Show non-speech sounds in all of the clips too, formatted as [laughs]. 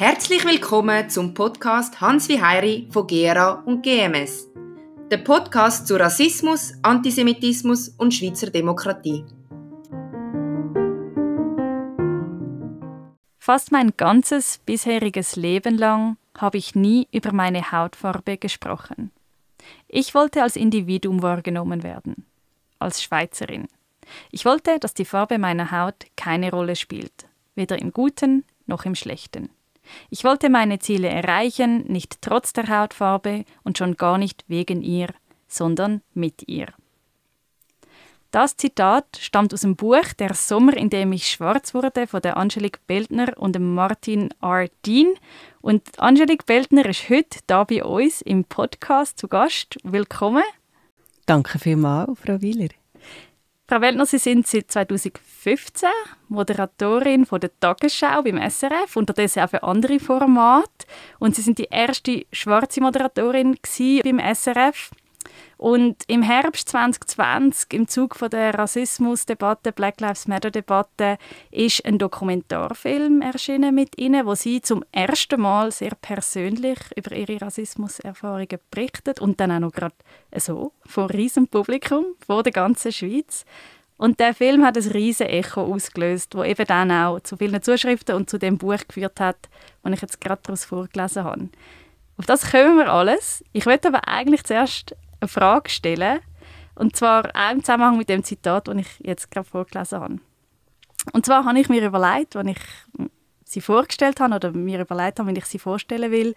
Herzlich willkommen zum Podcast Hans wie Heiri von GERA und GMS. Der Podcast zu Rassismus, Antisemitismus und Schweizer Demokratie. Fast mein ganzes bisheriges Leben lang habe ich nie über meine Hautfarbe gesprochen. Ich wollte als Individuum wahrgenommen werden, als Schweizerin. Ich wollte, dass die Farbe meiner Haut keine Rolle spielt, weder im Guten noch im Schlechten. Ich wollte meine Ziele erreichen, nicht trotz der Hautfarbe und schon gar nicht wegen ihr, sondern mit ihr. Das Zitat stammt aus dem Buch Der Sommer, in dem ich schwarz wurde, von der Angelique Beltner und dem Martin R. Dean. Und Angelique Beltner ist heute da bei uns im Podcast zu Gast. Willkommen. Danke vielmals, Frau Wieler. Frau Weltner, Sie sind seit 2015 Moderatorin von der Tagesschau beim SRF, unterdessen auch für andere Formate. Und Sie sind die erste schwarze Moderatorin beim SRF. Und im Herbst 2020, im Zug von der Rassismusdebatte, Black Lives Matter-Debatte, ist ein Dokumentarfilm erschienen mit Ihnen, wo Sie zum ersten Mal sehr persönlich über Ihre Rassismuserfahrungen berichtet und dann auch noch gerade so vor riesem Publikum, vor der ganzen Schweiz. Und der Film hat ein riesen Echo ausgelöst, wo eben dann auch zu vielen Zuschriften und zu dem Buch geführt hat, das ich jetzt gerade daraus vorgelesen habe. Auf das kommen wir alles. Ich möchte aber eigentlich zuerst eine Frage stellen. Und zwar auch im Zusammenhang mit dem Zitat, das ich jetzt gerade vorgelesen habe. Und zwar habe ich mir überlegt, als ich sie vorgestellt habe oder mir überlegt habe, wenn ich sie vorstellen will,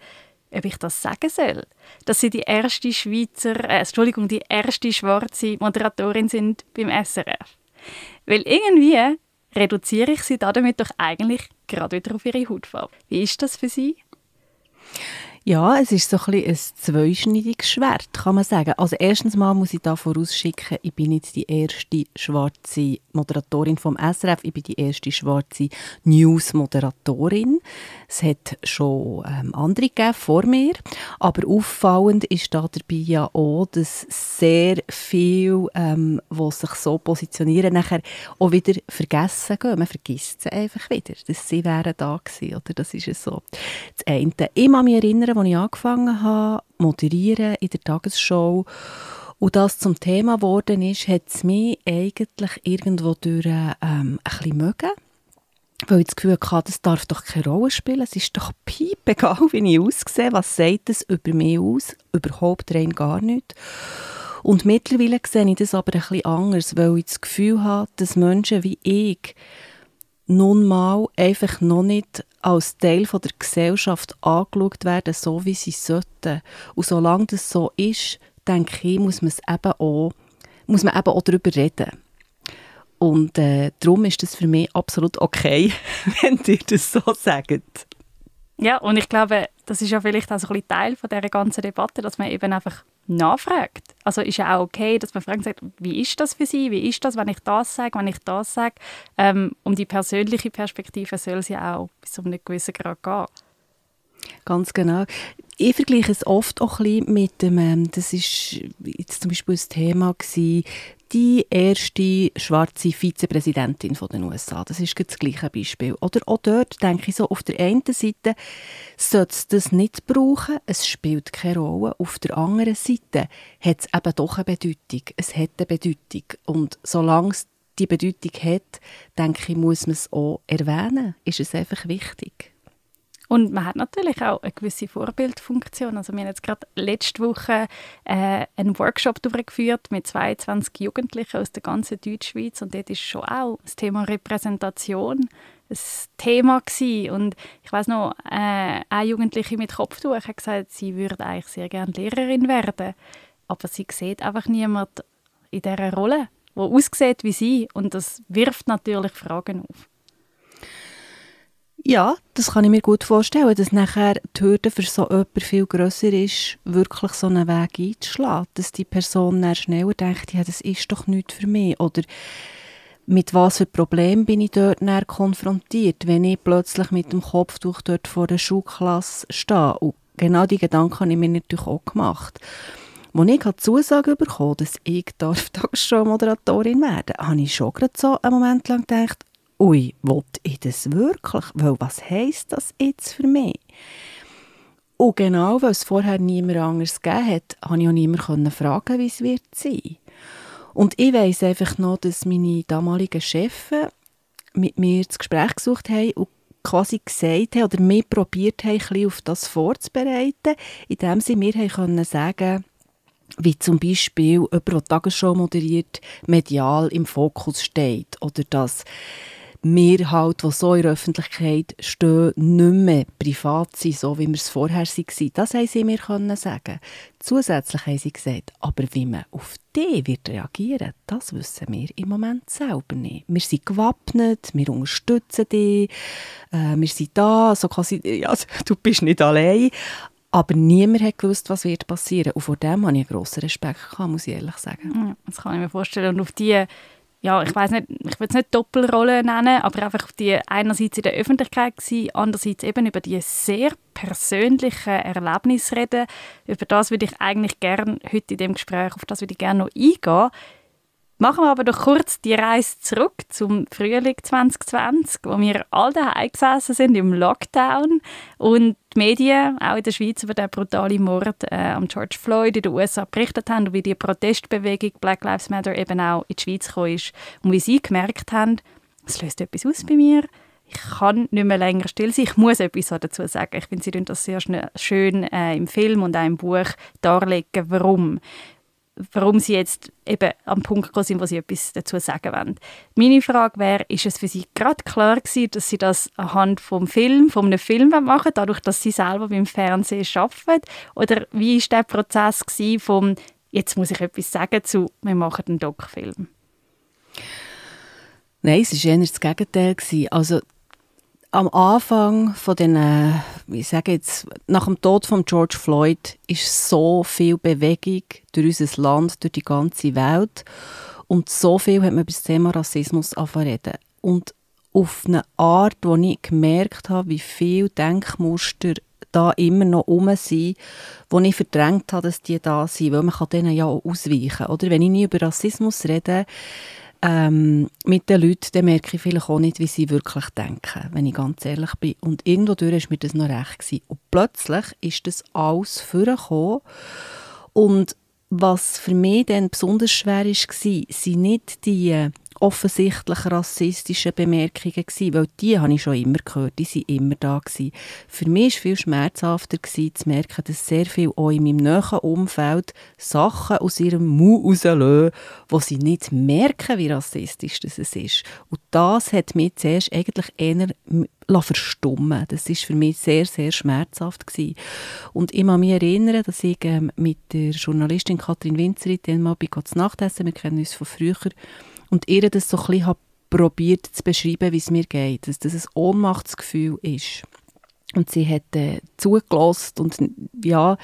ob ich das sagen soll. Dass sie die erste Schweizer, äh, Entschuldigung, die erste schwarze Moderatorin sind beim SRF. Weil irgendwie reduziere ich sie damit doch eigentlich gerade wieder auf ihre Hautfarbe. Wie ist das für Sie? Ja, es ist so ein, ein zweischneidiges Schwert, kann man sagen. Also erstens mal muss ich da vorausschicken, ich bin nicht die erste schwarze Moderatorin vom SRF, ich bin die erste schwarze News-Moderatorin. Es hat schon ähm, andere gegeben vor mir, aber auffallend ist da dabei ja auch, dass sehr viel, ähm, was sich so positionieren, nachher auch wieder vergessen gehen. Man vergisst sie einfach wieder, dass sie wären da gewesen, oder? Das ist es so. Das eine. Ich kann mich erinnern, als ich angefangen habe, moderieren in der Tagesshow und das zum Thema geworden ist, hat es mich eigentlich irgendwo durch ähm, ein bisschen mögen. Weil ich das Gefühl hatte, das darf doch keine Rolle spielen. Es ist doch piepegal, wie ich aussehe. Was sagt das über mich aus? Überhaupt rein gar nicht. Und mittlerweile sehe ich das aber ein bisschen anders, weil ich das Gefühl habe, dass Menschen wie ich nun mal einfach noch nicht als Teil von der Gesellschaft angeschaut werden, so wie sie sollten. Und solange das so ist, denke ich, muss man, es eben auch, muss man eben auch darüber reden. Und äh, darum ist das für mich absolut okay, [laughs] wenn ihr das so sagt. Ja, und ich glaube, das ist ja vielleicht auch so ein bisschen Teil von dieser ganzen Debatte, dass man eben einfach nachfragt. Also ist ja auch okay, dass man fragt, wie ist das für Sie, wie ist das, wenn ich das sage, wenn ich das sage. Ähm, um die persönliche Perspektive soll es ja auch bis zu einem gewissen Grad gehen. Ganz genau. Ich vergleiche es oft auch ein bisschen mit dem, ähm, das ist jetzt zum Beispiel das Thema gewesen, die erste schwarze Vizepräsidentin den USA. Das ist das gleiche Beispiel. Oder auch dort denke ich so, auf der einen Seite sollte es das nicht brauchen, es spielt keine Rolle. Auf der anderen Seite hat es eben doch eine Bedeutung. Es hat eine Bedeutung. Und solange es die Bedeutung hat, denke ich, muss man es auch erwähnen. Ist es einfach wichtig. Und man hat natürlich auch eine gewisse Vorbildfunktion. Also wir haben jetzt gerade letzte Woche äh, einen Workshop durchgeführt mit 22 Jugendlichen aus der ganzen Deutschschweiz und dort ist schon auch das Thema Repräsentation ein Thema gewesen. Und ich weiß noch, äh, eine Jugendliche mit Kopftuch hat gesagt, sie würde eigentlich sehr gerne Lehrerin werden, aber sie sieht einfach niemand in dieser Rolle, wo aussieht wie sie und das wirft natürlich Fragen auf. Ja, das kann ich mir gut vorstellen, dass nachher die Hürde für so jemanden viel grösser ist, wirklich so einen Weg einzuschlagen. Dass die Person dann schneller denkt, ja, das ist doch nichts für mich. Oder mit was für Problemen bin ich dort näher konfrontiert, wenn ich plötzlich mit dem Kopftuch dort vor der Schulklasse stehe. Und genau die Gedanken habe ich mir natürlich auch gemacht. Als ich die Zusage bekommen dass ich [laughs] Tagesschau-Moderatorin werden darf, habe ich schon gerade so einen Moment lang gedacht, ui, wollte ich das wirklich? Weil was heisst das jetzt für mich? Und genau, weil es vorher niemand anders gegeben hat, konnte ich auch niemand fragen, wie es wird sein. Und ich weiss einfach noch, dass meine damaligen Chefs mit mir das Gespräch gesucht haben und quasi gesagt haben oder mir probiert haben, ein auf das vorzubereiten, indem sie mir haben können sagen wie zum Beispiel jemand, der Tagesschau moderiert, medial im Fokus steht oder dass wir halt, die so in der Öffentlichkeit stehen, nicht mehr privat sind, so wie wir es vorher waren. Das haben sie mir sagen. Zusätzlich haben sie gesagt, aber wie man auf die wird reagieren, das wissen wir im Moment selber nicht. Wir sind gewappnet, wir unterstützen dich, äh, wir sind da, so quasi, ja, [laughs] du bist nicht allein. Aber niemand hat gewusst, was wird passieren. Und vor dem habe ich einen grossen Respekt muss ich ehrlich sagen. Das kann ich mir vorstellen. Und auf die ja, ich weiß nicht, ich will es nicht Doppelrolle nennen, aber einfach die einerseits in der Öffentlichkeit gewesen, andererseits eben über die sehr persönlichen Erlebnisse reden. Über das würde ich eigentlich gerne heute in dem Gespräch, auf das würde ich gerne noch eingehen. Machen wir aber doch kurz die Reise zurück zum Frühling 2020, wo wir alle daheim gesessen sind im Lockdown und die Medien, auch in der Schweiz, über den brutalen Mord äh, am George Floyd in den USA berichtet haben und wie die Protestbewegung Black Lives Matter eben auch in die Schweiz gekommen ist und wie sie gemerkt haben, es löst etwas aus bei mir, ich kann nicht mehr länger still sein. Ich muss etwas dazu sagen. Ich finde, sie das sehr schön äh, im Film und auch im Buch darlegen, warum warum sie jetzt eben am Punkt gekommen sind, wo sie etwas dazu sagen wollen. Meine Frage wäre, ist es für sie gerade klar gewesen, dass sie das anhand vom Film, von einem Film machen dadurch, dass sie selber beim Fernsehen arbeiten? Oder wie war der Prozess gewesen vom «Jetzt muss ich etwas sagen» zu «Wir machen einen Doc-Film»? Nein, es war eher das Gegenteil. Also am Anfang von den, äh, ich sage jetzt, nach dem Tod von George Floyd ist so viel Bewegung durch unser Land, durch die ganze Welt und so viel hat man über das Thema Rassismus reden. Und auf eine Art, wo ich gemerkt habe, wie viele Denkmuster da immer noch um sind, wo ich verdrängt habe, dass die da sind, weil man kann denen ja auch ausweichen. Oder wenn ich nie über Rassismus rede, ähm, mit den Leuten, dann merke ich vielleicht auch nicht, wie sie wirklich denken, wenn ich ganz ehrlich bin. Und irgendwo war mir das noch recht. Gewesen. Und plötzlich ist das alles vorgekommen. Und was für mich dann besonders schwer war, sind nicht die offensichtlich rassistische Bemerkungen gewesen, weil die habe ich schon immer gehört, die waren immer da gewesen. Für mich war es viel schmerzhafter gewesen, zu merken, dass sehr viel auch in meinem näheren Umfeld Sachen aus ihrem Mund rauslösen, wo sie nicht merken, wie rassistisch das ist. Und das hat mich zuerst eigentlich eher verstummen. Das ist für mich sehr, sehr schmerzhaft gewesen. Und ich kann mich erinnern, dass ich ähm, mit der Journalistin Katrin Winzerit dann mal bei Gottes Nachtessen, wir kennen uns von früher, und ihr das so ein bisschen probiert zu beschreiben, wie es mir geht, dass das ein Ohnmachtsgefühl ist. Und sie hat äh, zugelassen und, ja,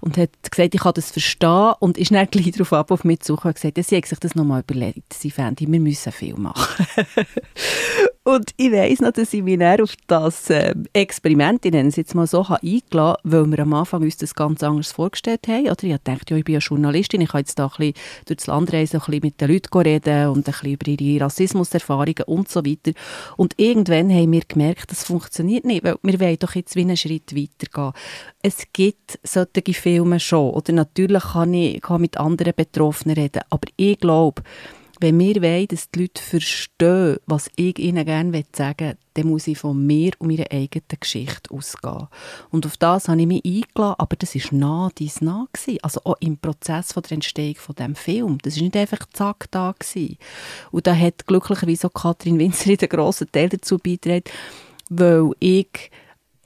und hat gesagt, ich kann das verstehen und ist dann gleich darauf ab auf mich zu und gesagt, sie hat sich das nochmal überlegt. Sie fände, wir müssen viel machen. [laughs] und ich weiss noch, dass ich mich dann auf das äh, Experiment, ich nenne jetzt mal so, habe eingeladen weil wir am Anfang uns das ganz anders vorgestellt haben. Oder ich dachte, ja, ich bin ja Journalistin, ich kann jetzt da ein bisschen durch das Land reisen, ein bisschen mit den Leuten reden und ein bisschen über ihre Rassismuserfahrungen und so weiter. Und irgendwann haben wir gemerkt, das funktioniert nicht, weil wir wollen doch jetzt wie einen Schritt weitergehen. Es gibt solche Filme schon. Oder natürlich kann ich kann mit anderen Betroffenen reden. Aber ich glaube, wenn wir wollen, dass die Leute verstehen, was ich ihnen gerne sagen will, dann muss ich von mir und meiner eigenen Geschichte ausgehen. Und auf das habe ich mich eingeladen, aber das war nah dies nah. Gewesen. Also auch im Prozess von der Entstehung von diesem Film. Das war nicht einfach zack da. Gewesen. Und da hat glücklicherweise auch Katrin Winzer [laughs] einen grossen Teil dazu beigetragen, weil ich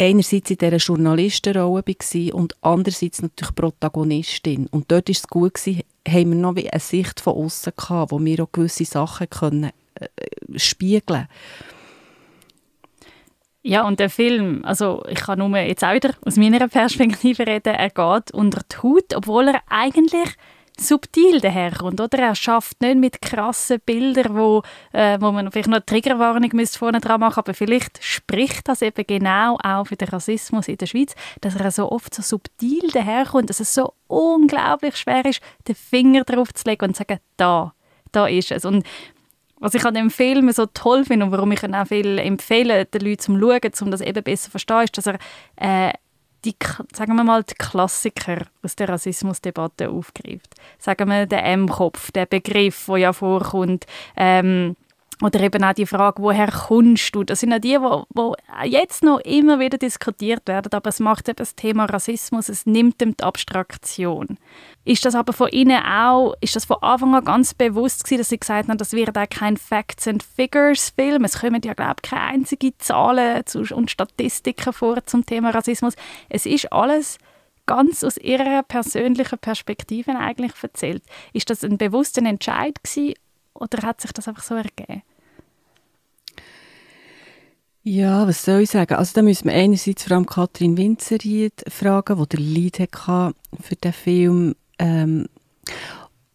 einerseits in dieser Journalistenrolle war und andererseits natürlich Protagonistin. Und dort war es gut, gewesen, haben wir noch eine Sicht von außen gehabt, wo wir auch gewisse Sachen können, äh, spiegeln ja, und der Film, also ich kann nur jetzt auch wieder aus meiner Perspektive reden, er geht unter die Haut, obwohl er eigentlich subtil daherkommt, oder? Er schafft nicht mit krassen Bildern, wo, äh, wo man vielleicht noch eine Triggerwarnung vorne dran machen aber vielleicht spricht das eben genau auch für den Rassismus in der Schweiz, dass er so oft so subtil daherkommt, dass es so unglaublich schwer ist, den Finger drauf zu legen und zu sagen, da, da ist es. Und was ich an dem Film so toll finde und warum ich ihn auch viel empfehle, den Leuten zum Schauen, um das eben besser zu verstehen, ist, dass er äh, die, sagen wir mal, die Klassiker aus der Rassismusdebatte aufgreift. Sagen wir den M-Kopf, der Begriff, der ja vorkommt, ähm, oder eben auch die Frage, woher kommst du? Das sind ja die, die, jetzt noch immer wieder diskutiert werden, aber es macht eben das Thema Rassismus, es nimmt ihm die Abstraktion. Ist das aber von Ihnen auch, ist das von Anfang an ganz bewusst gewesen, dass Sie gesagt haben, das wird auch kein Facts and Figures Film, es kommen ja, glaube ich, keine einzigen Zahlen und Statistiken vor zum Thema Rassismus. Es ist alles ganz aus Ihrer persönlichen Perspektive eigentlich erzählt. Ist das ein bewusster Entscheid gewesen oder hat sich das einfach so ergeben? Ja, was soll ich sagen? Also da müssen wir einerseits vor allem Katrin Winzeried fragen, die der Lied für den Film. Ähm,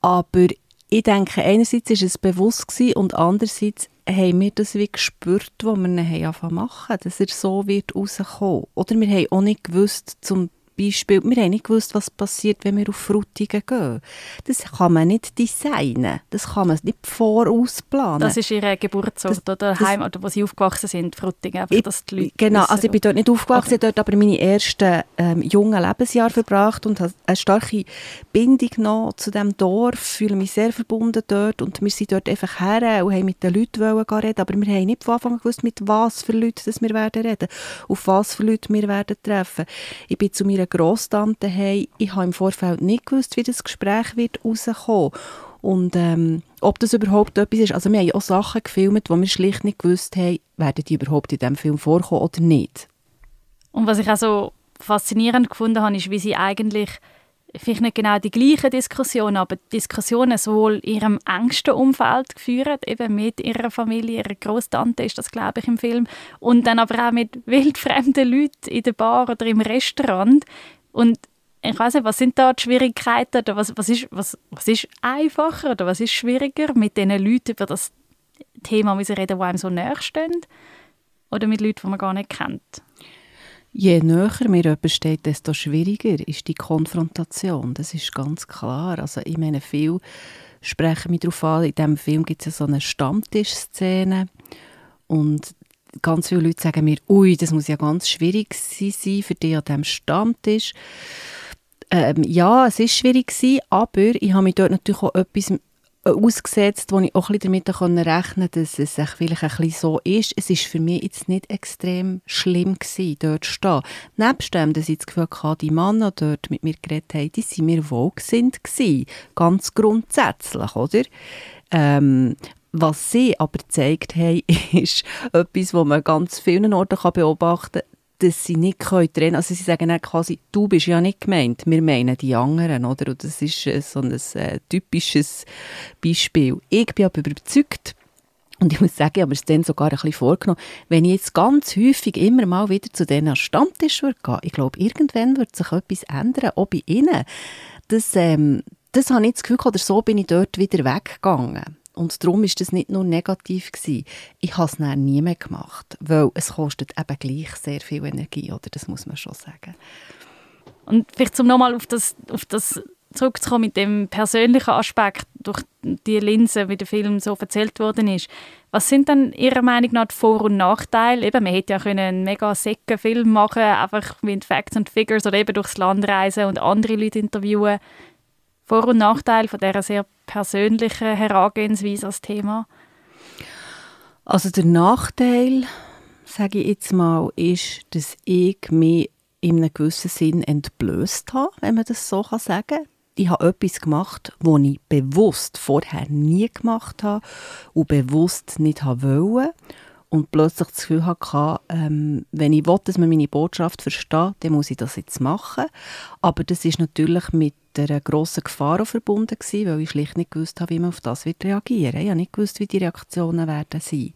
aber ich denke, einerseits war es bewusst gewesen und andererseits haben wir das wie gespürt, wo wir ihn angefangen machen, dass er so wird rauskommen. Oder wir haben auch nicht gewusst, zum Beispiel, wir haben nicht gewusst, was passiert, wenn wir auf Frutigen gehen. Das kann man nicht designen. Das kann man nicht vorausplanen. Das ist Ihr Geburtsort das, oder Heim, oder wo Sie aufgewachsen sind, Frutigen? Einfach, ich, dass die Leute genau, also ich bin dort nicht aufgewachsen, okay. dort aber meine ersten ähm, jungen Lebensjahre verbracht und habe eine starke Bindung noch zu diesem Dorf, fühle mich sehr verbunden dort und wir sind dort einfach her und haben mit den Leuten reden, aber wir haben nicht von Anfang an gewusst, mit was für Leuten wir werden reden, auf was für Leute wir werden treffen. Ich bin zu meiner meiner Grosstante haben, ich habe im Vorfeld nicht gewusst, wie das Gespräch wird rauskommen und ähm, ob das überhaupt etwas ist. Also wir haben auch Sachen gefilmt, wo wir schlicht nicht gewusst haben, werden die überhaupt in diesem Film vorkommen oder nicht. Und was ich auch so faszinierend gefunden habe, ist, wie sie eigentlich vielleicht nicht genau die gleichen Diskussionen, aber Diskussionen sowohl in ihrem engsten Umfeld geführt, eben mit ihrer Familie, ihrer Großtante ist das, glaube ich, im Film, und dann aber auch mit [laughs] wildfremden Leuten in der Bar oder im Restaurant. Und ich weiß nicht, was sind da die Schwierigkeiten oder was, was, ist, was, was ist einfacher oder was ist schwieriger, mit diesen Leuten über das Thema zu reden, die einem so näher stehen, oder mit Leuten, die man gar nicht kennt? Je näher mir jemand steht, desto schwieriger ist die Konfrontation. Das ist ganz klar. Also ich meine, viel sprechen mich darauf an. In diesem Film gibt es ja so eine Stammtischszene und ganz viele Leute sagen mir, ui, das muss ja ganz schwierig sein für dich an diesem Stammtisch. Ähm, ja, es ist schwierig gewesen, aber ich habe mich dort natürlich auch etwas ausgesetzt, wo ich auch ein damit rechnen konnte, dass es vielleicht ein bisschen so ist. Es war für mich jetzt nicht extrem schlimm gewesen, dort zu stehen. Nebst dem, dass ich das Gefühl hatte, die Männer dort mit mir geredet haben, die waren mir wohlgesinnt gewesen. Ganz grundsätzlich, oder? Ähm, was sie aber gezeigt haben, [laughs] ist etwas, was man ganz vielen Orten beobachten kann dass sie nicht trennen können. Also sie sagen dann quasi, du bist ja nicht gemeint, wir meinen die anderen, oder? Und das ist äh, so ein äh, typisches Beispiel. Ich bin aber überzeugt, und ich muss sagen, ich habe es dann sogar ein bisschen vorgenommen, wenn ich jetzt ganz häufig immer mal wieder zu denen Stammtisch würde gehen, ich glaube, irgendwann wird sich etwas ändern, auch bei ihnen. Das, ähm, das habe ich das Gefühl, oder so bin ich dort wieder weggegangen. Und darum ist das nicht nur negativ gewesen. Ich habe es dann nie mehr gemacht, weil es kostet eben gleich sehr viel Energie, oder? Das muss man schon sagen. Und vielleicht zum nochmal auf das, auf das zurückzukommen mit dem persönlichen Aspekt durch die Linse, wie der Film so erzählt worden ist. Was sind dann Ihrer Meinung nach die Vor- und Nachteile? Eben, man hätte ja können einen mega sicken Film machen einfach mit Facts and Figures oder eben durchs Land reisen und andere Leute interviewen. Vor- und Nachteile von dieser sehr persönlichen Herangehensweise als Thema? Also der Nachteil, sage ich jetzt mal, ist, dass ich mich in einem gewissen Sinn entblößt habe, wenn man das so sagen kann. Ich habe etwas gemacht, was ich bewusst vorher nie gemacht habe und bewusst nicht wollte und plötzlich das Gefühl hatte, ähm, wenn ich will, dass man meine Botschaft versteht, dann muss ich das jetzt machen. Aber das ist natürlich mit einer grossen Gefahr verbunden gewesen, weil ich schlicht nicht gewusst habe, wie man auf das wird reagieren. Ich habe nicht gewusst, wie die Reaktionen werden sein.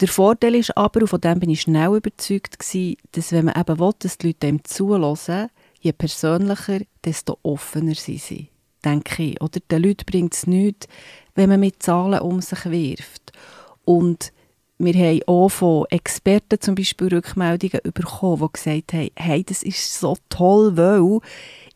Der Vorteil ist aber, und von dem bin ich schnell überzeugt gewesen, dass wenn man eben will, dass die Leute dem zuhören, je persönlicher, desto offener sie sind. Denke ich. Oder den Leuten bringt es nichts, wenn man mit Zahlen um sich wirft. Und wir haben auch von Experten zum Beispiel Rückmeldungen bekommen, die gesagt haben, hey, das ist so toll, weil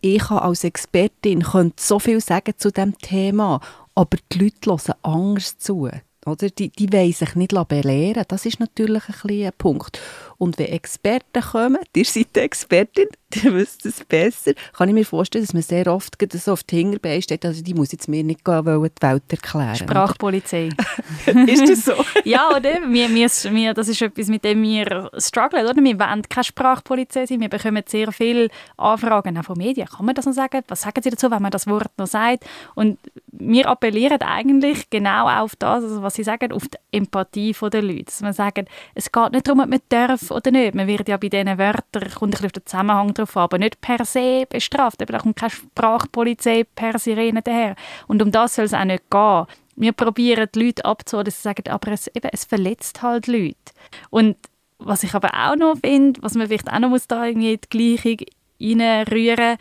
ich als Expertin könnte so viel sagen zu dem Thema aber die Leute hören anders zu. Oder? Die, die wollen sich nicht belehren. Das ist natürlich ein, ein Punkt. Und wenn Experten kommen, [laughs] ihr seid Expertin, [laughs] ihr wisst es besser, kann ich mir vorstellen, dass man sehr oft so auf die Hinterbeine steht, also die muss jetzt mir nicht gehen, wollen die Welt erklären. Sprachpolizei. [laughs] ist das so? ja, oder? Wir, wir, wir, das ist etwas, mit dem wir strugglen, oder? Wir wollen keine Sprachpolizei sein, wir bekommen sehr viele Anfragen auch von Medien. Kann man das noch sagen? Was sagen Sie dazu, wenn man das Wort noch sagt? Und wir appellieren eigentlich genau auf das, also was Sie sagen, auf die Empathie der Leute. Dass man sagt, es geht nicht darum, ob man darf oder nicht. Man wird ja bei diesen Wörtern, kommt ein bisschen auf den Zusammenhang drauf aber nicht per se bestraft. Eben, da kommt keine Sprachpolizei per Sirene daher. Und um das soll es auch nicht gehen. Wir probieren die Leute abzuholen, dass sie sagen, aber es, eben, es verletzt halt Leute. Und was ich aber auch noch finde, was man vielleicht auch noch muss da irgendwie in die Gleichung reinrühren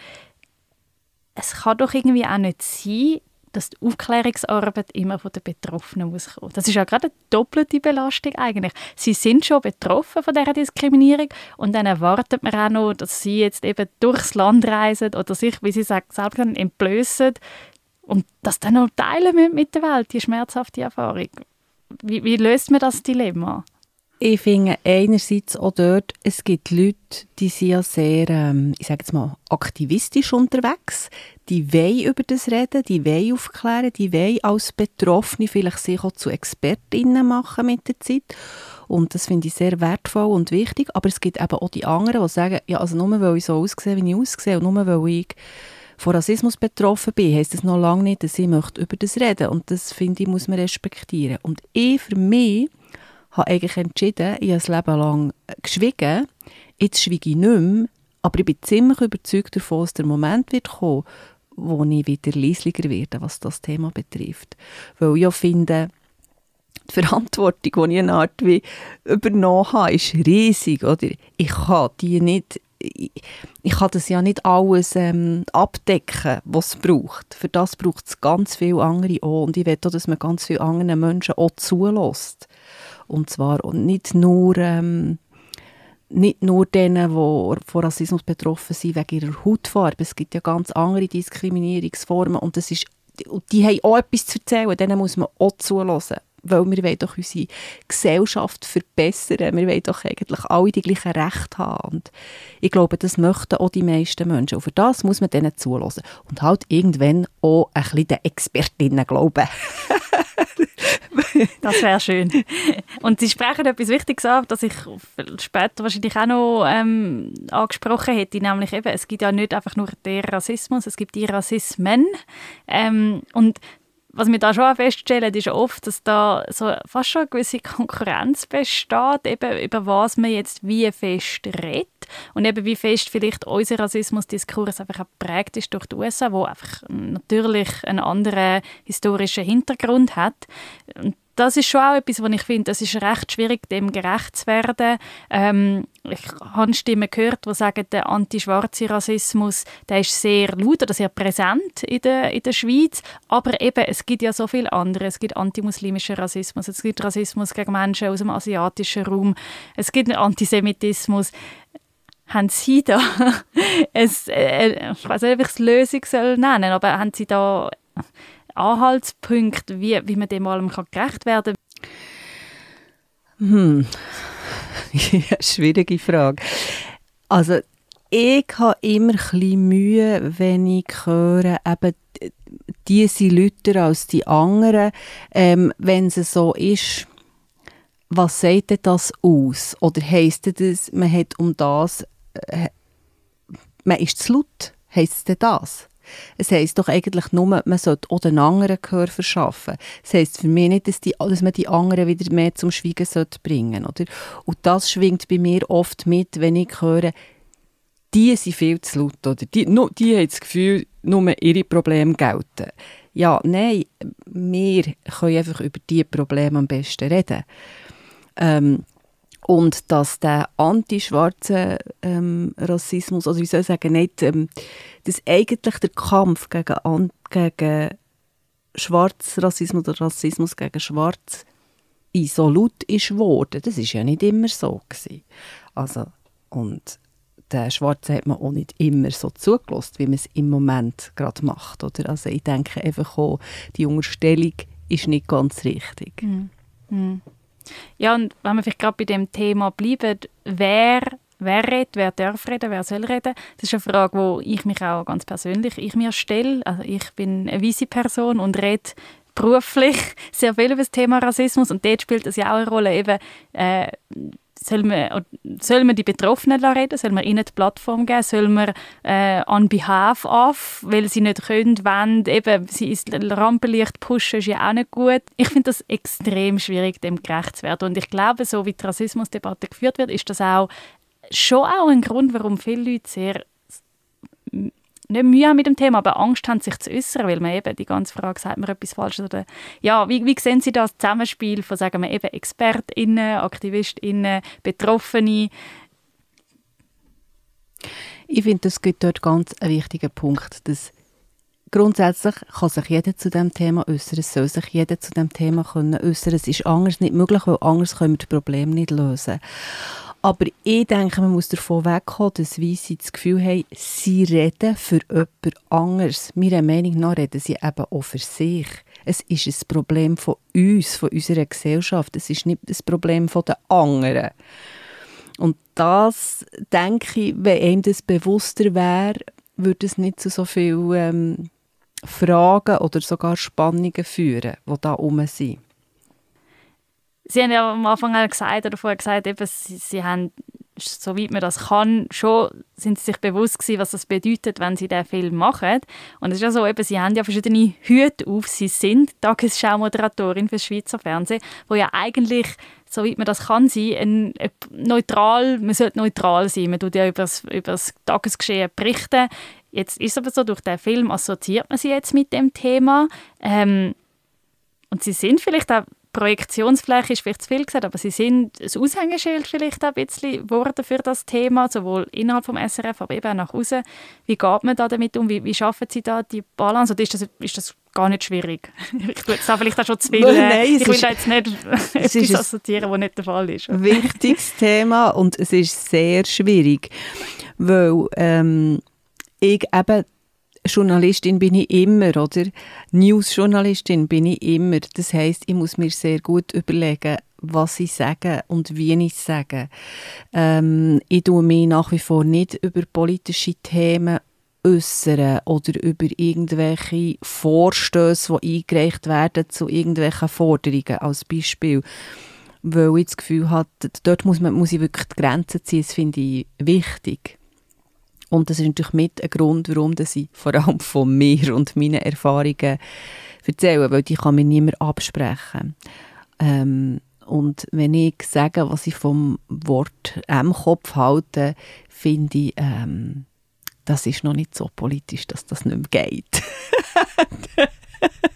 es kann doch irgendwie auch nicht sein, dass die Aufklärungsarbeit immer von den Betroffenen muss. Das ist ja gerade eine doppelte Belastung eigentlich. Sie sind schon betroffen von dieser Diskriminierung und dann erwartet man auch noch, dass sie jetzt eben durchs Land reisen oder sich, wie sie sagt, selbst entblößen und das dann noch teilen mit der Welt, die schmerzhafte Erfahrung. Wie, wie löst man das Dilemma? Ich finde einerseits auch dort, es gibt Leute, die sind ja sehr, ähm, ich sage jetzt mal, aktivistisch unterwegs. Die wollen über das reden, die wollen aufklären, die wollen als Betroffene vielleicht sich auch zu Expertinnen machen mit der Zeit. Und das finde ich sehr wertvoll und wichtig. Aber es gibt eben auch die anderen, die sagen, ja, also nur weil ich so aussehe, wie ich aussehe und nur weil ich von Rassismus betroffen bin, heisst das noch lange nicht, dass ich möchte über das reden Und das, finde ich, muss man respektieren. Und ich für mich habe eigentlich entschieden, ich habe das Leben lang geschwiegen, jetzt schwiege ich nicht mehr, aber ich bin ziemlich überzeugt davon, dass der Moment wird kommen, wo ich wieder leislicher werde, was das Thema betrifft. Weil ich auch finde, die Verantwortung, die ich eine Art wie übernommen habe, ist riesig. Oder? Ich kann die nicht ich, ich kann das ja nicht alles ähm, abdecken, was es braucht. Für das braucht es ganz viele andere auch. Und ich will auch, dass man ganz viele anderen Menschen auch zulässt. Und zwar nicht nur, ähm, nicht nur denen, die von Rassismus betroffen sind, wegen ihrer Hautfarbe. Es gibt ja ganz andere Diskriminierungsformen und das ist, die haben auch etwas zu erzählen, denen muss man auch zulassen weil wir wollen doch unsere Gesellschaft verbessern. Wir wollen doch eigentlich alle die gleichen Rechte haben. Und ich glaube, das möchten auch die meisten Menschen. Und für das muss man denen zulassen. Und halt irgendwann auch ein bisschen den Expertinnen glauben. [laughs] das wäre schön. Und Sie sprechen etwas Wichtiges an, das ich später wahrscheinlich auch noch ähm, angesprochen hätte, nämlich eben, es gibt ja nicht einfach nur den Rassismus, es gibt die Rassismen. Ähm, und was wir da schon feststellen, ist oft, dass da so fast schon eine gewisse Konkurrenz besteht, eben über was man jetzt wie fest redet und eben wie fest vielleicht unser Rassismusdiskurs einfach auch geprägt ist durch die USA, wo einfach natürlich einen anderen historischen Hintergrund hat. Und das ist schon auch etwas, wo ich finde, es ist recht schwierig, dem gerecht zu werden. Ähm, ich habe Stimmen gehört, die sagen, der anti-schwarze Rassismus, der ist sehr laut oder sehr präsent in der, in der Schweiz. Aber eben, es gibt ja so viel andere. Es gibt antimuslimischen Rassismus, es gibt Rassismus gegen Menschen aus dem asiatischen Raum, es gibt Antisemitismus haben Sie da [laughs] ein, äh, ich weiß nicht, ob ich es Lösung soll nennen, aber haben Sie da Anhaltspunkte, wie, wie man dem allem gerecht werden kann? Hm. [laughs] schwierige Frage. Also, ich habe immer ein Mühe, wenn ich höre, eben, die sind lauter als die anderen. Ähm, wenn es so ist, was sagt das aus? Oder heisst das, man hat um das, man ist zu laut? Heisst es das? Es heisst doch eigentlich nur, man sollte auch den anderen Gehör verschaffen. Es heisst für mich nicht, dass, die, dass man die anderen wieder mehr zum Schweigen sollte bringen oder? Und das schwingt bei mir oft mit, wenn ich höre, die sind viel zu laut. Oder? Die, no, die haben das Gefühl, nur ihre Probleme gelten. Ja, nein, wir können einfach über diese Probleme am besten reden. Ähm, und dass der anti-schwarze ähm, Rassismus, also wie soll ich sagen, nicht, ähm, dass eigentlich der Kampf gegen, gegen Schwarzrassismus oder Rassismus gegen Schwarz so laut ist geworden. Das ist ja nicht immer so gewesen. Also, und den Schwarzen hat man auch nicht immer so zugelassen, wie man es im Moment gerade macht. Oder? Also ich denke einfach auch, die Unterstellung ist nicht ganz richtig. Mhm. Mhm. Ja, und wenn wir vielleicht gerade bei dem Thema bleiben, wer, wer redet, wer darf reden, wer soll reden, das ist eine Frage, wo ich mich auch ganz persönlich ich mir stelle. Also ich bin eine weise Person und rede beruflich [laughs] sehr viel über das Thema Rassismus und dort spielt es ja auch eine Rolle, eben, äh, soll man, soll man die Betroffenen reden? Soll man ihnen die Plattform geben? Soll man äh, on behalf of, weil sie nicht können, wollen, eben, sie ins Rampenlicht pushen, ist ja auch nicht gut. Ich finde das extrem schwierig, dem gerecht zu werden. Und ich glaube, so wie die Rassismusdebatte geführt wird, ist das auch schon auch ein Grund, warum viele Leute sehr nicht Mühe haben mit dem Thema, aber Angst haben, sich zu äußern, weil man eben die ganze Frage, sagt man etwas Falsches oder ja, wie, wie sehen Sie das Zusammenspiel von, sagen wir eben, ExpertInnen, AktivistInnen, Betroffene? Ich finde, es gibt dort ganz einen wichtigen Punkt, dass grundsätzlich kann sich jeder zu dem Thema äußern, es soll sich jeder zu dem Thema können äußern. Es ist anders nicht möglich, weil anders können wir das Problem nicht lösen. Aber ich denke, man muss davon wegkommen, dass Weisse das Gefühl haben, sie reden für jemand anderes. Meiner Meinung nach reden sie eben auch für sich. Es ist ein Problem von uns, von unserer Gesellschaft. Es ist nicht das Problem von den anderen. Und das, denke ich, wenn einem das bewusster wäre, würde es nicht zu so vielen ähm, Fragen oder sogar Spannungen führen, die da oben sind. Sie haben ja am Anfang gesagt, oder vorher gesagt, eben, sie, sie haben, soweit man das kann, schon sind sie sich bewusst gewesen, was das bedeutet, wenn sie diesen Film machen. Und es ist ja so, eben, sie haben ja verschiedene Hüte auf. Sie sind Tagesschau-Moderatorin für Schweizer Fernsehen, wo ja eigentlich, soweit man das kann, sein, ein, ein, neutral, man sollte neutral sein. Man tut ja über das, über das Tagesgeschehen berichten. Jetzt ist es aber so, durch den Film assoziiert man sie jetzt mit dem Thema. Ähm, und sie sind vielleicht auch Projektionsfläche ist vielleicht zu viel gesagt, aber sie sind ein Aushängeschild vielleicht ein bisschen geworden für das Thema, sowohl innerhalb vom SRF, aber eben auch nach außen. Wie geht man da damit um? Wie, wie schaffen Sie da die Balance? Oder ist das, ist das gar nicht schwierig? [laughs] ich tue jetzt da vielleicht auch schon zu viel. [laughs] Nein, ich will da jetzt nicht [laughs] etwas assoziieren, was nicht der Fall ist. Ein wichtiges Thema und es ist sehr schwierig, weil ähm, ich eben Journalistin bin ich immer, oder? News-Journalistin bin ich immer. Das heißt, ich muss mir sehr gut überlegen, was ich sage und wie ich sage. Ähm, ich tue mich nach wie vor nicht über politische Themen äußern oder über irgendwelche Vorstöße, die eingereicht werden zu irgendwelchen Forderungen, als Beispiel. Weil ich das Gefühl habe, dort muss, man, muss ich wirklich die Grenzen ziehen, das finde ich wichtig. Und das ist natürlich mit ein Grund, warum ich vor allem von mir und meinen Erfahrungen erzähle, weil die kann mir niemand absprechen. Ähm, und wenn ich sage, was ich vom Wort M-Kopf halte, finde ich, ähm, das ist noch nicht so politisch, dass das nicht mehr geht. [laughs]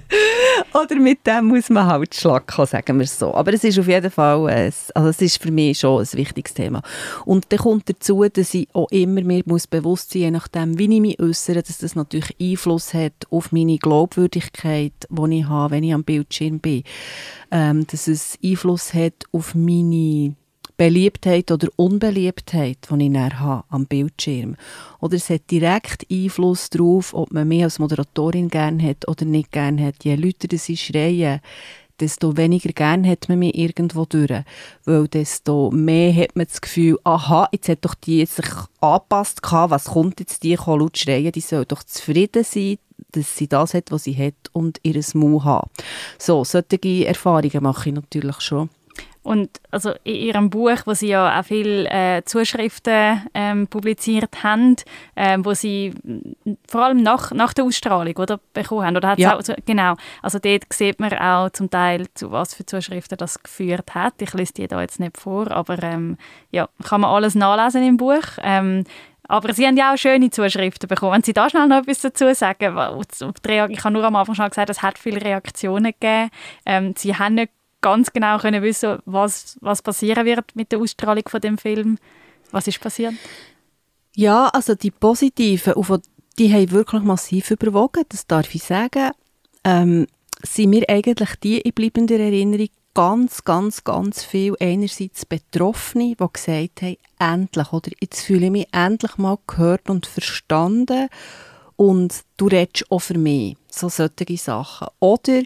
Oder mit dem muss man halt schlacken, sagen wir es so. Aber es ist auf jeden Fall, ein, also es ist für mich schon ein wichtiges Thema. Und dann kommt dazu, dass ich auch immer mir muss bewusst sein, je nachdem, wie ich mich äußere, dass das natürlich Einfluss hat auf meine Glaubwürdigkeit, die ich habe, wenn ich am Bildschirm bin. Ähm, dass es Einfluss hat auf meine Beliebtheit oder Unbeliebtheit, die ich dann habe am Bildschirm. Oder es hat direkt Einfluss darauf, ob man mich als Moderatorin gerne hat oder nicht gerne hat. Je lauter sie schreien, desto weniger gern hat man mich irgendwo durch. Weil desto mehr hat man das Gefühl, aha, jetzt hat doch die sich angepasst was kommt jetzt die, kann laut schreien, die soll doch zufrieden sein, dass sie das hat, was sie hat und ihr Mau haben. So, solche Erfahrungen mache ich natürlich schon. Und also in ihrem Buch, wo sie ja auch viele äh, Zuschriften ähm, publiziert haben, ähm, wo sie vor allem nach, nach der Ausstrahlung oder, bekommen haben. Oder ja. auch, genau, also dort sieht man auch zum Teil, zu was für Zuschriften das geführt hat. Ich lese die da jetzt nicht vor, aber ähm, ja, kann man alles nachlesen im Buch. Ähm, aber Sie haben ja auch schöne Zuschriften bekommen. Wenn Sie da schnell noch etwas dazu sagen, ich habe nur am Anfang schon gesagt, es hat viele Reaktionen gegeben. Ähm, Sie haben nicht ganz genau können wissen, was, was passieren wird mit der Ausstrahlung von dem Film. Was ist passiert? Ja, also die positiven, die haben wirklich massiv überwogen, das darf ich sagen. Ähm, sind mir eigentlich die in bleibender Erinnerung ganz, ganz, ganz viel einerseits Betroffene, die gesagt haben, endlich, oder jetzt fühle ich mich endlich mal gehört und verstanden und du redest auch für mich, so solche Sachen. Oder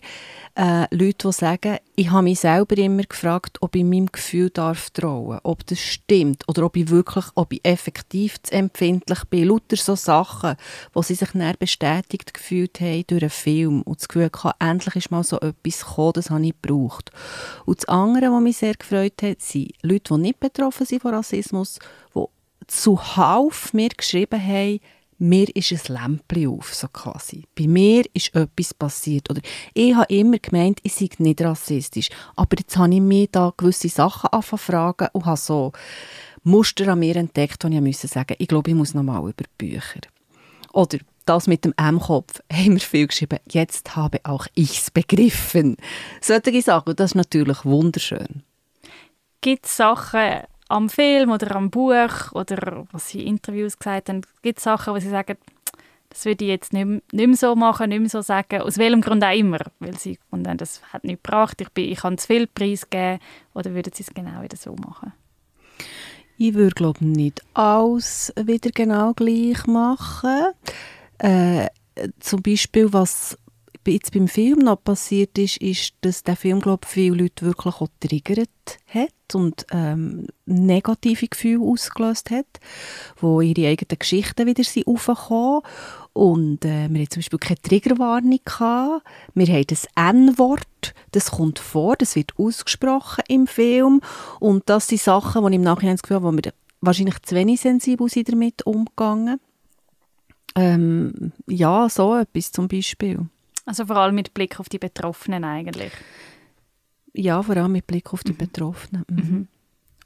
äh, Leute, die sagen, ich habe mich selber immer gefragt, ob ich meinem Gefühl darf trauen ob das stimmt oder ob ich wirklich, ob ich effektiv zu empfindlich bin. Lauter so Sachen, wo sie sich näher bestätigt gefühlt haben durch einen Film und das Gefühl hatte, endlich ist mal so etwas gekommen, das habe ich gebraucht. Und das andere, was mich sehr gefreut hat, sind Leute, die nicht betroffen sind von Rassismus, die zuhauf mir geschrieben haben, mir ist ein Lämpchen auf, so quasi. Bei mir ist etwas passiert. Oder ich habe immer gemeint, ich sei nicht rassistisch. Aber jetzt habe ich mir da gewisse Sachen fragen und habe so Muster an mir entdeckt, und ich musste sagen, ich glaube, ich muss nochmal über Bücher. Oder das mit dem M-Kopf [laughs] haben wir viel geschrieben. Jetzt habe auch ich es begriffen. Solche Sachen, das ist natürlich wunderschön. Gibt es Sachen, am Film oder am Buch oder was sie in Interviews gesagt haben, gibt es Sachen, wo sie sagen, das würde ich jetzt nicht, nicht mehr so machen, nicht mehr so sagen, aus welchem Grund auch immer, weil sie und dann das hat nicht gebracht, ich, bin, ich kann zu viel Preis geben, oder würden sie es genau wieder so machen? Ich würde glaube nicht alles wieder genau gleich machen. Äh, zum Beispiel, was jetzt beim Film noch passiert ist, ist, dass der Film, glaube ich, viele Leute wirklich auch triggert hat und ähm, negative Gefühle ausgelöst hat, wo ihre eigenen Geschichten wieder sind aufgekommen und äh, wir hatten zum Beispiel keine Triggerwarnung. Gehabt. Wir haben das N-Wort, das kommt vor, das wird ausgesprochen im Film und das sind Sachen, wo ich im Nachhinein das Gefühl habe, wo wir wahrscheinlich zu wenig sensibel sind damit umgegangen. Ähm, ja, so etwas zum Beispiel. Also vor allem mit Blick auf die Betroffenen eigentlich. Ja, vor allem mit Blick auf die mhm. Betroffenen. Mhm. Mhm.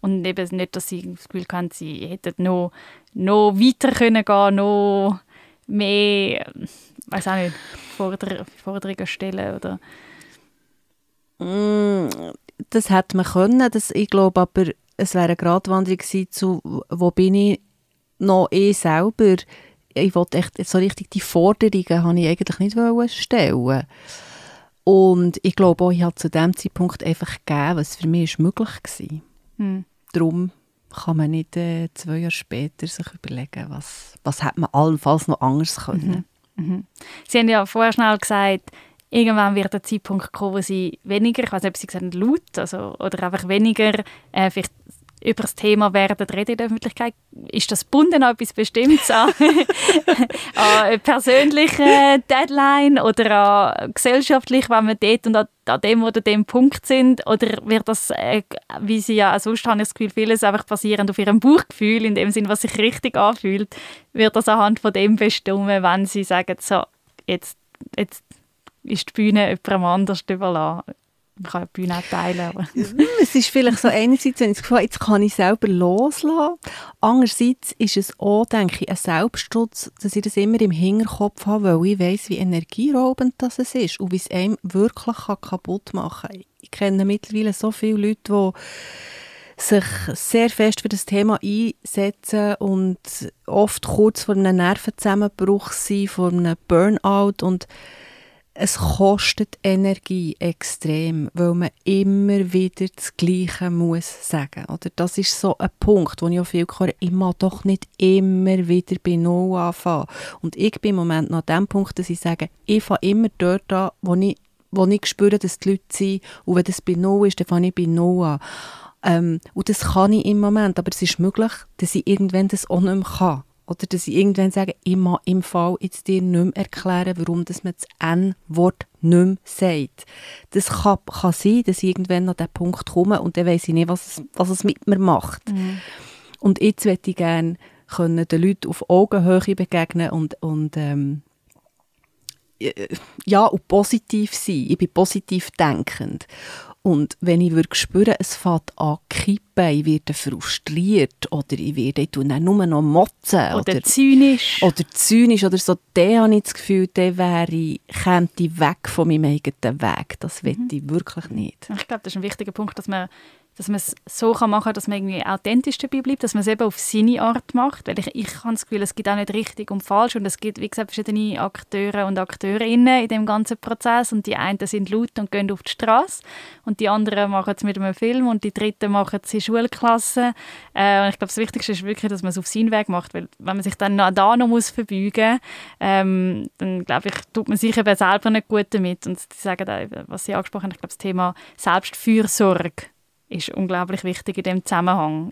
Und eben nicht, dass sie das Gefühl haben, sie hätten noch, noch weiter können gehen, noch mehr, weiß auch nicht, Forder Forderungen stellen oder... Mm, das hätte man können, das, ich glaube aber, es wäre eine Gratwanderung gewesen, zu, wo bin ich noch eh selber ich wollte echt so richtig die Forderungen habe ich eigentlich nicht stellen und ich glaube auch, ich habe zu dem Zeitpunkt einfach gegeben, was für mich ist möglich war. Hm. Darum kann man nicht äh, zwei Jahre später sich überlegen, was, was hat man allenfalls noch anders können. Mhm. Mhm. Sie haben ja vorher schnell gesagt, irgendwann wird der Zeitpunkt kommen, wo sie weniger, ich weiß nicht, ob sie gesagt haben, laut, also, oder einfach weniger äh, vielleicht über das Thema werden reden in der Öffentlichkeit. Ist das bunden an etwas Bestimmtes an, [laughs] an persönlichen Deadline oder an gesellschaftlich, wenn wir dort und an, dem oder dem Punkt sind? Oder wird das, äh, wie sie ja sonst habe ich das Gefühl, vieles einfach basierend auf ihrem Bauchgefühl, in dem Sinn, was sich richtig anfühlt, wird das anhand von dem bestimmen, wenn sie sagen, so, jetzt, jetzt ist die Bühne jemandem anders überlassen man kann die Bühne auch teilen. [laughs] Es ist vielleicht so einerseits, wenn ich das Gefühl jetzt kann ich selber loslassen. Andererseits ist es auch, denke ich, ein Selbstschutz, dass ich das immer im Hinterkopf habe, weil ich weiss, wie energieraubend das ist und wie es einem wirklich kaputt machen kann. Ich kenne mittlerweile so viele Leute, die sich sehr fest für das Thema einsetzen und oft kurz vor einem Nervenzusammenbruch sind, vor einem Burnout und es kostet Energie extrem, weil man immer wieder das Gleiche muss sagen. Oder das ist so ein Punkt, wo ich auch viel höre, ich mag doch nicht immer wieder bei Null anfangen. Und ich bin im Moment noch an dem Punkt, dass ich sage, ich fange immer dort an, wo ich, wo ich spüre, dass die Leute sind. Und wenn das bei Null ist, dann fange ich bei Null an. Ähm, und das kann ich im Moment, aber es ist möglich, dass ich irgendwann das auch nicht mehr kann. Oder dass ich irgendwann sage, ich mag im Fall jetzt dir nicht mehr erklären, warum dass man das N-Wort nicht mehr sagt. Das kann, kann sein, dass ich irgendwann an diesen Punkt komme und dann weiss ich nicht, was es, was es mit mir macht. Mhm. Und jetzt möchte ich gerne können den Leuten auf Augenhöhe begegnen und, und ähm, ja, und positiv sein. Ich bin positiv denkend. Und wenn ich wirklich spüre, es fängt an kippen, ich werde frustriert oder ich werde ich tue nur noch motzen. Oder, oder zynisch. Oder zynisch oder so, dann habe ich das Gefühl, dann wäre käme ich weg von meinem eigenen Weg. Das will mhm. ich wirklich nicht. Ich glaube, das ist ein wichtiger Punkt, dass man dass man es so machen kann, dass man irgendwie authentisch dabei bleibt, dass man es eben auf seine Art macht, weil ich, ich habe das Gefühl, es gibt auch nicht richtig und falsch und es gibt, wie gesagt, verschiedene Akteure und Akteurinnen in dem ganzen Prozess und die einen sind laut und gehen auf die Straße und die anderen machen es mit einem Film und die dritten machen es in Schulklassen. Äh, und ich glaube, das Wichtigste ist wirklich, dass man es auf seinen Weg macht, weil wenn man sich dann noch, da noch muss verbeugen ähm, dann glaube ich, tut man sich eben selber nicht gut damit. Und die sagen, auch, was Sie angesprochen haben, ich glaube, das Thema Selbstfürsorge ist unglaublich wichtig in dem Zusammenhang,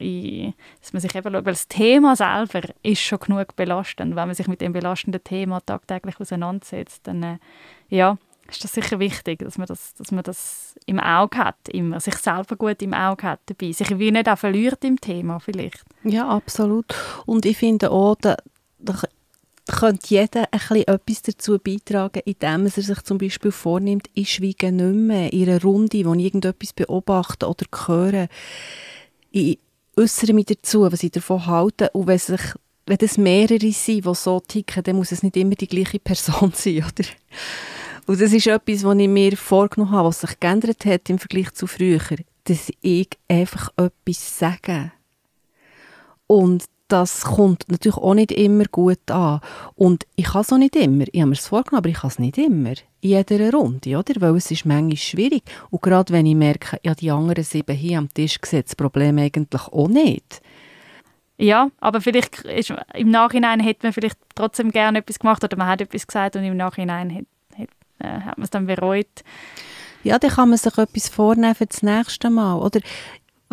dass man sich eben weil das Thema selber ist schon genug belastend. Wenn man sich mit dem belastenden Thema tagtäglich auseinandersetzt, dann äh, ja, ist das sicher wichtig, dass man das, dass man das im Auge hat, immer sich selber gut im Auge hat dabei, sich wie nicht auch verliert im Thema vielleicht. Ja, absolut. Und ich finde auch, da, da könnte jeder ein bisschen etwas dazu beitragen, indem er sich zum Beispiel vornimmt, ich schweige nicht mehr in einer Runde, wo ich irgendetwas beobachte oder höre. Ich äußere mich dazu, was ich davon halte. Und wenn, sich, wenn es mehrere sind, die so ticken, dann muss es nicht immer die gleiche Person [laughs] sein. Oder? Und das ist etwas, was ich mir vorgenommen habe, was sich geändert hat im Vergleich zu früher, dass ich einfach etwas sage. Und das kommt natürlich auch nicht immer gut an. Und ich kann es auch nicht immer. Ich habe mir es vorgenommen, aber ich kann es nicht immer. In jeder Runde, oder? Weil es ist manchmal schwierig. Und gerade wenn ich merke, ja, die anderen sieben hier am Tisch sehen das Problem eigentlich auch nicht. Ja, aber vielleicht ist, im Nachhinein hätte man vielleicht trotzdem gerne etwas gemacht oder man hat etwas gesagt und im Nachhinein hat, hat, äh, hat man es dann bereut. Ja, dann kann man sich etwas vornehmen für das nächste Mal. Oder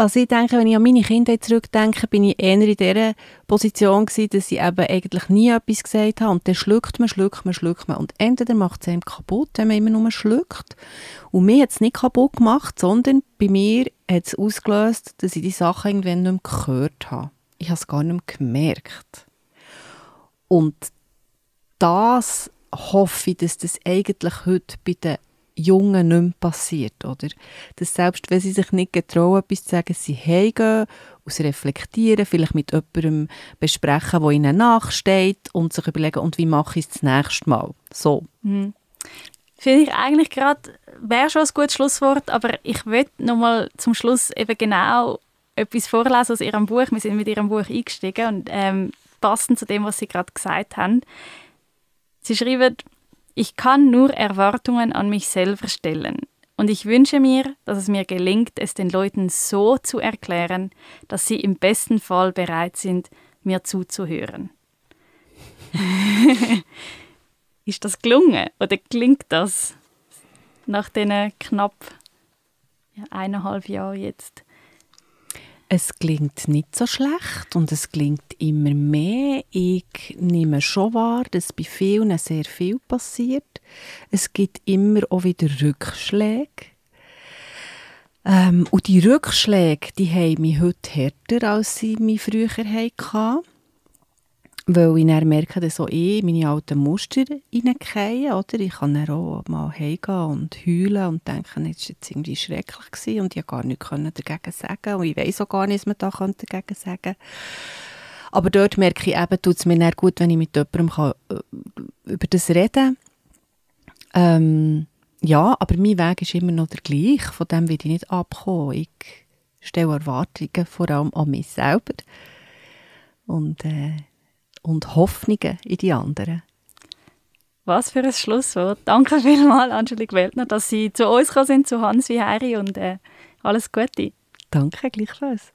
was ich denke, wenn ich an meine Kindheit zurückdenke, bin ich eher in dieser Position gewesen, dass ich eben eigentlich nie etwas gesagt habe und dann schluckt man, schluckt man, schluckt man und entweder macht es einem kaputt, wenn man immer nur schluckt und mir hat es nicht kaputt gemacht, sondern bei mir hat es ausgelöst, dass ich die Sachen irgendwann nicht mehr gehört habe. Ich habe es gar nicht mehr gemerkt. Und das hoffe ich, dass das eigentlich heute bei den Jungen nicht mehr passiert. Oder? Dass selbst wenn sie sich nicht getrauen, etwas zu sagen, sie heimgehen, aus reflektieren, vielleicht mit jemandem besprechen, der ihnen nachsteht und sich überlegen, und wie mache ich es das nächste Mal. So. Mhm. Finde ich eigentlich gerade, wäre schon ein gutes Schlusswort, aber ich möchte nochmal zum Schluss eben genau etwas vorlesen aus Ihrem Buch. Wir sind mit Ihrem Buch eingestiegen und ähm, passend zu dem, was Sie gerade gesagt haben. Sie schreiben, ich kann nur Erwartungen an mich selber stellen. Und ich wünsche mir, dass es mir gelingt, es den Leuten so zu erklären, dass sie im besten Fall bereit sind, mir zuzuhören. [laughs] Ist das gelungen oder klingt das nach diesen knapp eineinhalb Jahren jetzt? Es klingt nicht so schlecht und es klingt immer mehr. Ich nehme schon wahr, dass bei vielen sehr viel passiert. Es gibt immer auch wieder Rückschläge. Ähm, und die Rückschläge, die haben mich heute härter, als sie mich früher hatten weil ich dann merke, dass auch ich meine alten Muster reingehe, oder? Ich kann dann auch mal heimgehen und heulen und denken, das war jetzt irgendwie schrecklich gewesen und ich konnte gar nichts dagegen sagen und ich weiß auch gar nicht, was man da dagegen sagen kann. Aber dort merke ich eben, tut es mir dann gut, wenn ich mit jemandem kann, äh, über das reden kann. Ähm, ja, aber mein Weg ist immer noch der gleiche, von dem will ich nicht abkommen. Ich stelle Erwartungen vor allem an mich selber und äh, und Hoffnungen in die anderen. Was für ein Schlusswort. Danke vielmals, Angelique Weltner, dass Sie zu uns sind, zu Hans wie Heiri und äh, alles Gute. Danke, gleichfalls.